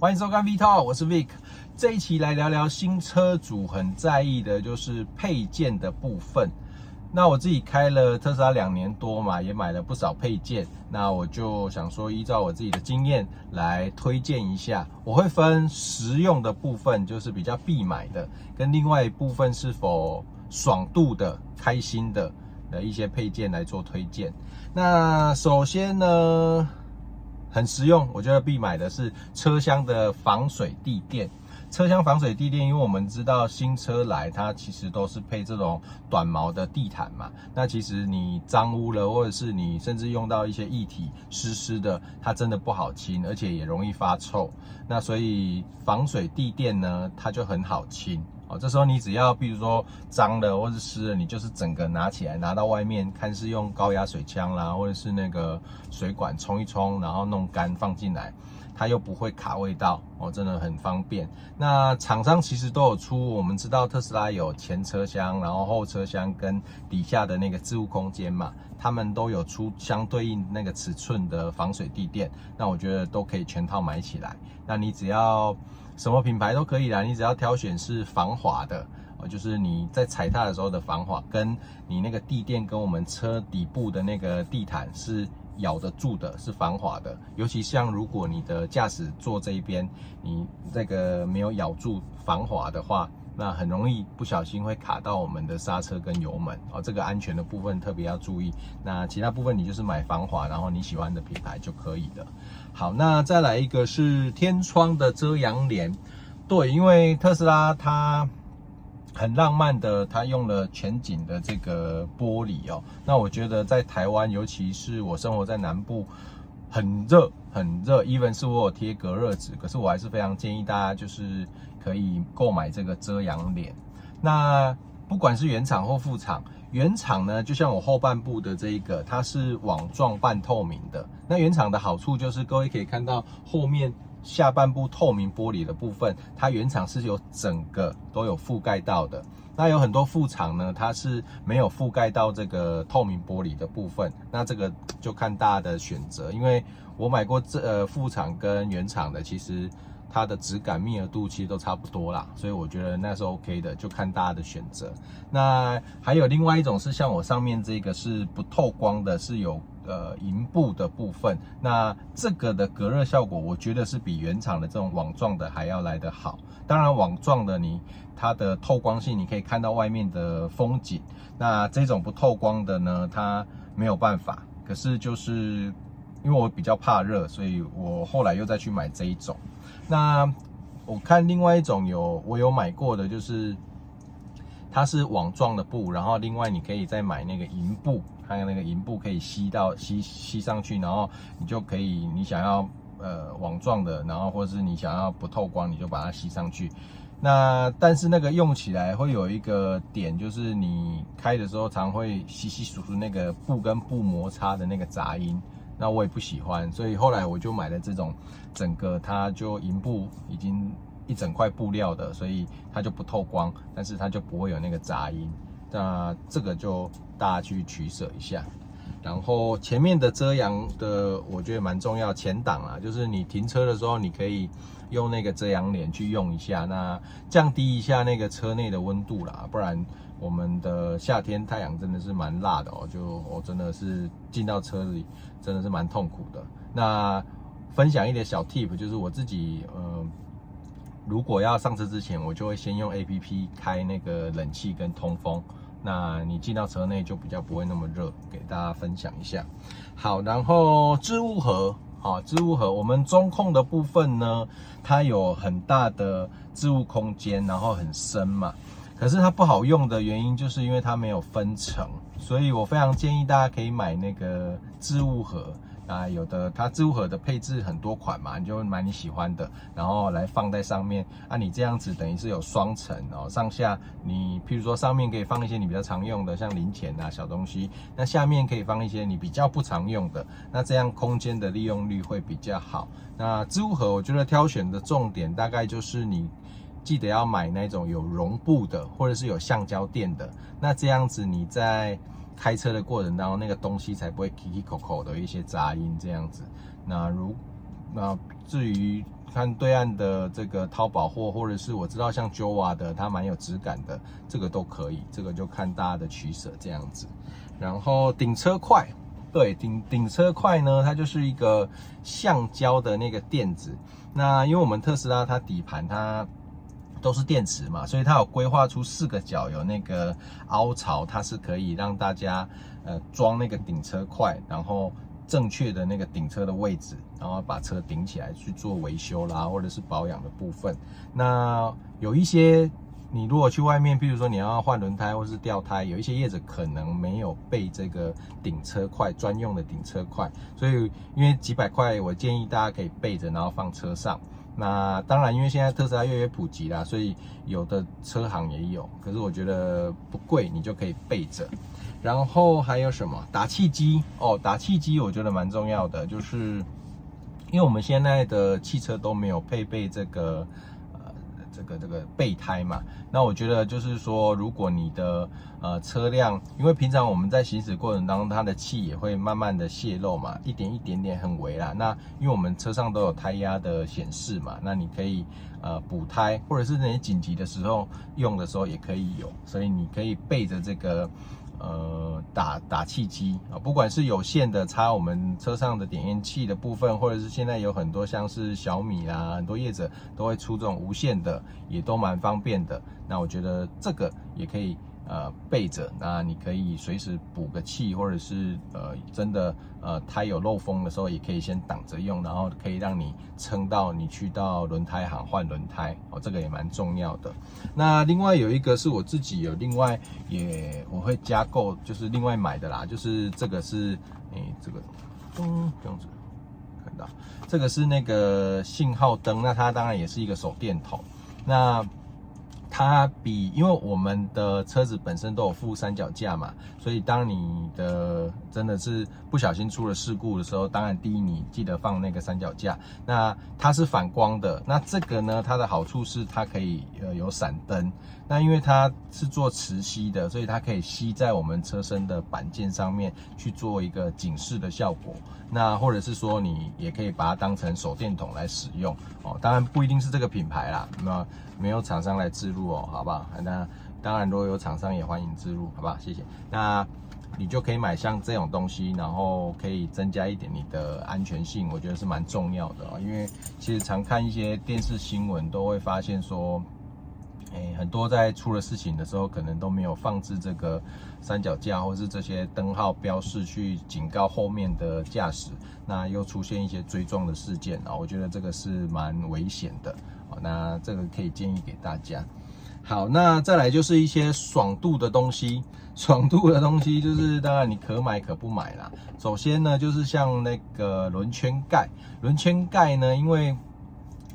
欢迎收看 V Talk，我是 Vic。这一期来聊聊新车主很在意的就是配件的部分。那我自己开了特斯拉两年多嘛，也买了不少配件。那我就想说，依照我自己的经验来推荐一下。我会分实用的部分，就是比较必买的，跟另外一部分是否爽度的、开心的的一些配件来做推荐。那首先呢，很实用，我觉得必买的是车厢的防水地垫。车厢防水地垫，因为我们知道新车来，它其实都是配这种短毛的地毯嘛。那其实你脏污了，或者是你甚至用到一些液体湿湿的，它真的不好清，而且也容易发臭。那所以防水地垫呢，它就很好清。哦，这时候你只要，比如说脏的或是湿的，你就是整个拿起来拿到外面，看是用高压水枪啦，或者是那个水管冲一冲，然后弄干放进来，它又不会卡味道，哦，真的很方便。那厂商其实都有出，我们知道特斯拉有前车厢，然后后车厢跟底下的那个置物空间嘛，他们都有出相对应那个尺寸的防水地垫，那我觉得都可以全套买起来。那你只要。什么品牌都可以啦，你只要挑选是防滑的，哦，就是你在踩踏的时候的防滑，跟你那个地垫跟我们车底部的那个地毯是咬得住的，是防滑的。尤其像如果你的驾驶座这一边，你这个没有咬住防滑的话。那很容易不小心会卡到我们的刹车跟油门哦，这个安全的部分特别要注意。那其他部分你就是买防滑，然后你喜欢的品牌就可以了。好，那再来一个是天窗的遮阳帘。对，因为特斯拉它很浪漫的，它用了全景的这个玻璃哦。那我觉得在台湾，尤其是我生活在南部，很热很热，even 是我有贴隔热纸，可是我还是非常建议大家就是。可以购买这个遮阳帘。那不管是原厂或副厂，原厂呢，就像我后半部的这一个，它是网状半透明的。那原厂的好处就是，各位可以看到后面下半部透明玻璃的部分，它原厂是有整个都有覆盖到的。那有很多副厂呢，它是没有覆盖到这个透明玻璃的部分。那这个就看大家的选择，因为我买过这呃副厂跟原厂的，其实。它的质感密合度其实都差不多啦，所以我觉得那是 OK 的，就看大家的选择。那还有另外一种是像我上面这个是不透光的，是有呃银布的部分。那这个的隔热效果，我觉得是比原厂的这种网状的还要来得好。当然网状的你它的透光性，你可以看到外面的风景。那这种不透光的呢，它没有办法。可是就是因为我比较怕热，所以我后来又再去买这一种。那我看另外一种有我有买过的，就是它是网状的布，然后另外你可以再买那个银布，还有那个银布可以吸到吸吸上去，然后你就可以你想要呃网状的，然后或者是你想要不透光，你就把它吸上去。那但是那个用起来会有一个点，就是你开的时候常会稀稀疏疏那个布跟布摩擦的那个杂音。那我也不喜欢，所以后来我就买了这种，整个它就银布已经一整块布料的，所以它就不透光，但是它就不会有那个杂音。那这个就大家去取舍一下。然后前面的遮阳的，我觉得蛮重要，前挡啊，就是你停车的时候，你可以用那个遮阳帘去用一下，那降低一下那个车内的温度啦，不然。我们的夏天太阳真的是蛮辣的哦，就我真的是进到车里真的是蛮痛苦的。那分享一点小 tip，就是我自己呃，如果要上车之前，我就会先用 APP 开那个冷气跟通风，那你进到车内就比较不会那么热，给大家分享一下。好，然后置物盒，好，置物盒，我们中控的部分呢，它有很大的置物空间，然后很深嘛。可是它不好用的原因，就是因为它没有分层，所以我非常建议大家可以买那个置物盒啊，有的它置物盒的配置很多款嘛，你就买你喜欢的，然后来放在上面啊，你这样子等于是有双层哦，上下你譬如说上面可以放一些你比较常用的，像零钱啊小东西，那下面可以放一些你比较不常用的，那这样空间的利用率会比较好。那置物盒我觉得挑选的重点大概就是你。记得要买那种有绒布的，或者是有橡胶垫的。那这样子你在开车的过程当中，那个东西才不会 k i k 口口的一些杂音这样子。那如那至于看对岸的这个淘宝货，或者是我知道像 Jova 的，它蛮有质感的，这个都可以，这个就看大家的取舍这样子。然后顶车快，对，顶顶车快呢，它就是一个橡胶的那个垫子。那因为我们特斯拉它底盘它都是电池嘛，所以它有规划出四个角有那个凹槽，它是可以让大家呃装那个顶车块，然后。正确的那个顶车的位置，然后把车顶起来去做维修啦，或者是保养的部分。那有一些你如果去外面，比如说你要换轮胎或是吊胎，有一些业者可能没有备这个顶车块专用的顶车块，所以因为几百块，我建议大家可以备着，然后放车上。那当然，因为现在特斯拉越来越普及啦，所以有的车行也有，可是我觉得不贵，你就可以备着。然后还有什么打气机哦？打气机我觉得蛮重要的，就是因为我们现在的汽车都没有配备这个的这个备胎嘛。那我觉得就是说，如果你的呃车辆，因为平常我们在行驶过程当中，它的气也会慢慢的泄漏嘛，一点一点点很微啦。那因为我们车上都有胎压的显示嘛，那你可以呃补胎，或者是那些紧急的时候用的时候也可以有，所以你可以备着这个。呃，打打气机啊，不管是有线的插我们车上的点烟器的部分，或者是现在有很多像是小米啦，很多业者都会出这种无线的，也都蛮方便的。那我觉得这个也可以。呃，备着，那你可以随时补个气，或者是呃，真的呃，胎有漏风的时候，也可以先挡着用，然后可以让你撑到你去到轮胎行换轮胎哦，这个也蛮重要的。那另外有一个是我自己有另外也我会加购，就是另外买的啦，就是这个是诶，这个嗯，这样子看到这个是那个信号灯，那它当然也是一个手电筒，那。它比，因为我们的车子本身都有附三脚架嘛，所以当你的真的是不小心出了事故的时候，当然第一你记得放那个三脚架。那它是反光的，那这个呢，它的好处是它可以呃有闪灯。那因为它是做磁吸的，所以它可以吸在我们车身的板件上面去做一个警示的效果。那或者是说你也可以把它当成手电筒来使用哦，当然不一定是这个品牌啦，那没有厂商来置入哦，好不好？那当然如果有厂商也欢迎置入，好不好？谢谢。那你就可以买像这种东西，然后可以增加一点你的安全性，我觉得是蛮重要的哦。因为其实常看一些电视新闻，都会发现说。诶，很多在出了事情的时候，可能都没有放置这个三脚架，或是这些灯号标示去警告后面的驾驶，那又出现一些追撞的事件啊，我觉得这个是蛮危险的啊。那这个可以建议给大家。好，那再来就是一些爽度的东西，爽度的东西就是当然你可买可不买啦。首先呢，就是像那个轮圈盖，轮圈盖呢，因为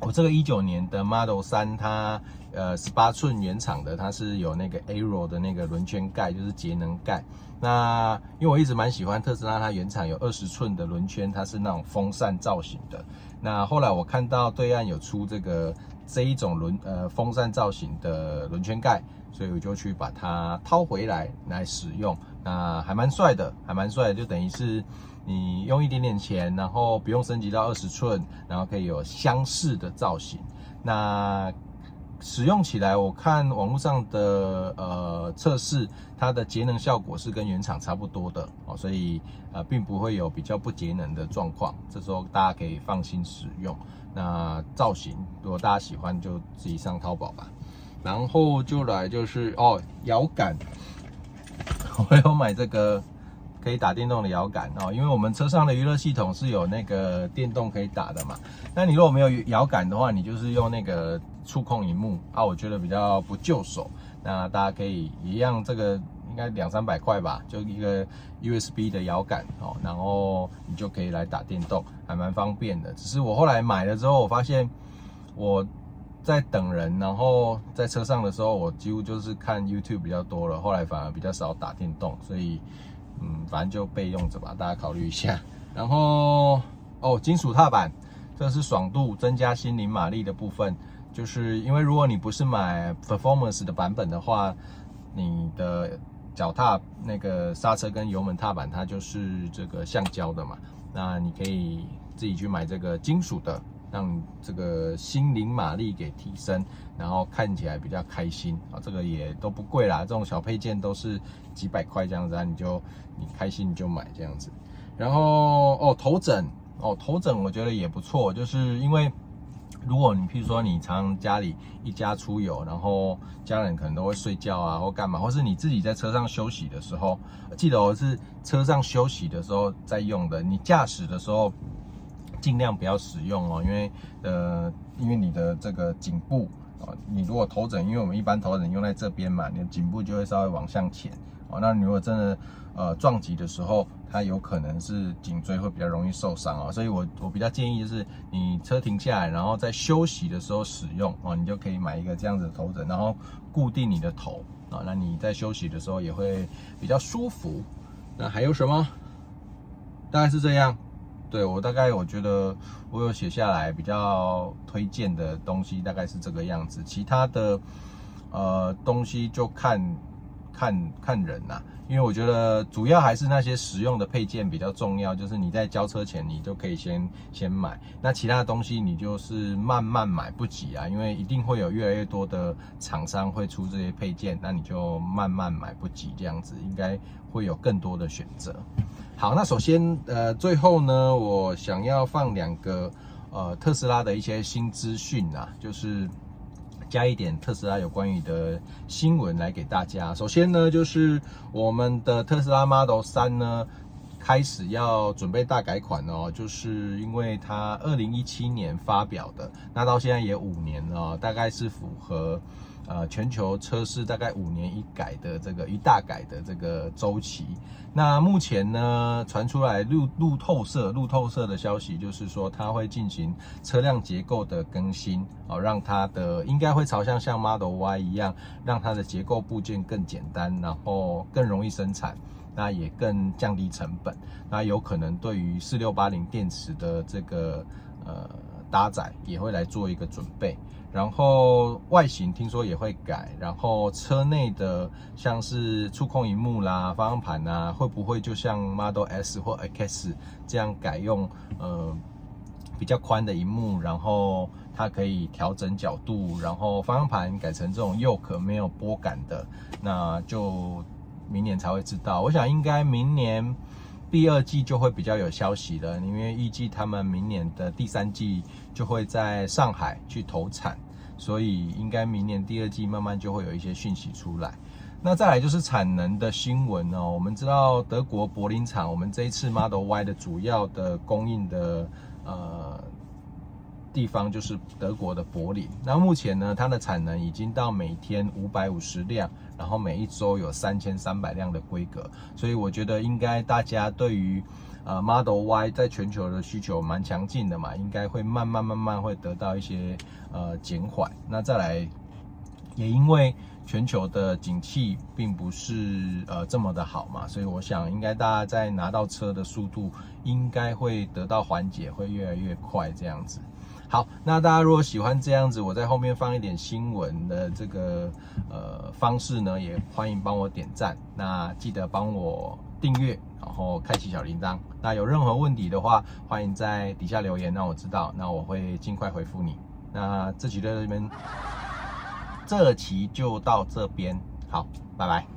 我这个一九年的 Model 3，它呃十八寸原厂的，它是有那个 Aero 的那个轮圈盖，就是节能盖。那因为我一直蛮喜欢特斯拉，它原厂有二十寸的轮圈，它是那种风扇造型的。那后来我看到对岸有出这个这一种轮呃风扇造型的轮圈盖，所以我就去把它掏回来来使用。那还蛮帅的，还蛮帅的，就等于是。你用一点点钱，然后不用升级到二十寸，然后可以有相似的造型。那使用起来，我看网络上的呃测试，它的节能效果是跟原厂差不多的哦，所以呃并不会有比较不节能的状况。这时候大家可以放心使用。那造型如果大家喜欢，就自己上淘宝吧。然后就来就是哦摇杆，我有买这个。可以打电动的摇杆哦，因为我们车上的娱乐系统是有那个电动可以打的嘛。那你如果没有摇杆的话，你就是用那个触控荧幕啊，我觉得比较不就手。那大家可以一样，这个应该两三百块吧，就一个 USB 的摇杆哦，然后你就可以来打电动，还蛮方便的。只是我后来买了之后，我发现我在等人，然后在车上的时候，我几乎就是看 YouTube 比较多了，后来反而比较少打电动，所以。嗯，反正就备用着吧，大家考虑一下。然后哦，金属踏板，这是爽度增加心灵马力的部分。就是因为如果你不是买 Performance 的版本的话，你的脚踏那个刹车跟油门踏板它就是这个橡胶的嘛，那你可以自己去买这个金属的，让这个心灵马力给提升，然后看起来比较开心啊。这个也都不贵啦，这种小配件都是几百块这样子啊，你就你开心你就买这样子。然后哦，头枕哦，头枕我觉得也不错，就是因为。如果你譬如说你常家里一家出游，然后家人可能都会睡觉啊，或干嘛，或是你自己在车上休息的时候，记得我是车上休息的时候在用的。你驾驶的时候尽量不要使用哦，因为呃，因为你的这个颈部啊，你如果头枕，因为我们一般头枕用在这边嘛，你的颈部就会稍微往向前哦。那你如果真的呃撞击的时候，它有可能是颈椎会比较容易受伤啊，所以我我比较建议就是你车停下来，然后在休息的时候使用哦，你就可以买一个这样子的头枕，然后固定你的头啊，那你在休息的时候也会比较舒服。那还有什么？大概是这样。对，我大概我觉得我有写下来比较推荐的东西，大概是这个样子。其他的呃东西就看。看看人呐、啊，因为我觉得主要还是那些实用的配件比较重要，就是你在交车前你都可以先先买，那其他的东西你就是慢慢买不急啊，因为一定会有越来越多的厂商会出这些配件，那你就慢慢买不急，这样子应该会有更多的选择。好，那首先呃最后呢，我想要放两个呃特斯拉的一些新资讯啊，就是。加一点特斯拉有关于的新闻来给大家。首先呢，就是我们的特斯拉 Model 三呢，开始要准备大改款哦，就是因为它二零一七年发表的，那到现在也五年了，大概是符合。呃，全球车市大概五年一改的这个一大改的这个周期。那目前呢，传出来路路透社路透社的消息就是说，它会进行车辆结构的更新，哦，让它的应该会朝向像 Model Y 一样，让它的结构部件更简单，然后更容易生产，那也更降低成本。那有可能对于四六八零电池的这个呃。搭载也会来做一个准备，然后外形听说也会改，然后车内的像是触控荧幕啦、方向盘啊，会不会就像 Model S 或 X 这样改用呃比较宽的荧幕，然后它可以调整角度，然后方向盘改成这种右可没有拨杆的，那就明年才会知道。我想应该明年。第二季就会比较有消息了，因为预计他们明年的第三季就会在上海去投产，所以应该明年第二季慢慢就会有一些讯息出来。那再来就是产能的新闻哦，我们知道德国柏林厂，我们这一次 Model Y 的主要的供应的呃。地方就是德国的柏林，那目前呢，它的产能已经到每天五百五十辆，然后每一周有三千三百辆的规格，所以我觉得应该大家对于呃 Model Y 在全球的需求蛮强劲的嘛，应该会慢慢慢慢会得到一些呃减缓。那再来，也因为全球的景气并不是呃这么的好嘛，所以我想应该大家在拿到车的速度应该会得到缓解，会越来越快这样子。好，那大家如果喜欢这样子，我在后面放一点新闻的这个呃方式呢，也欢迎帮我点赞。那记得帮我订阅，然后开启小铃铛。那有任何问题的话，欢迎在底下留言让我知道，那我会尽快回复你。那这期的这边，这期就到这边，好，拜拜。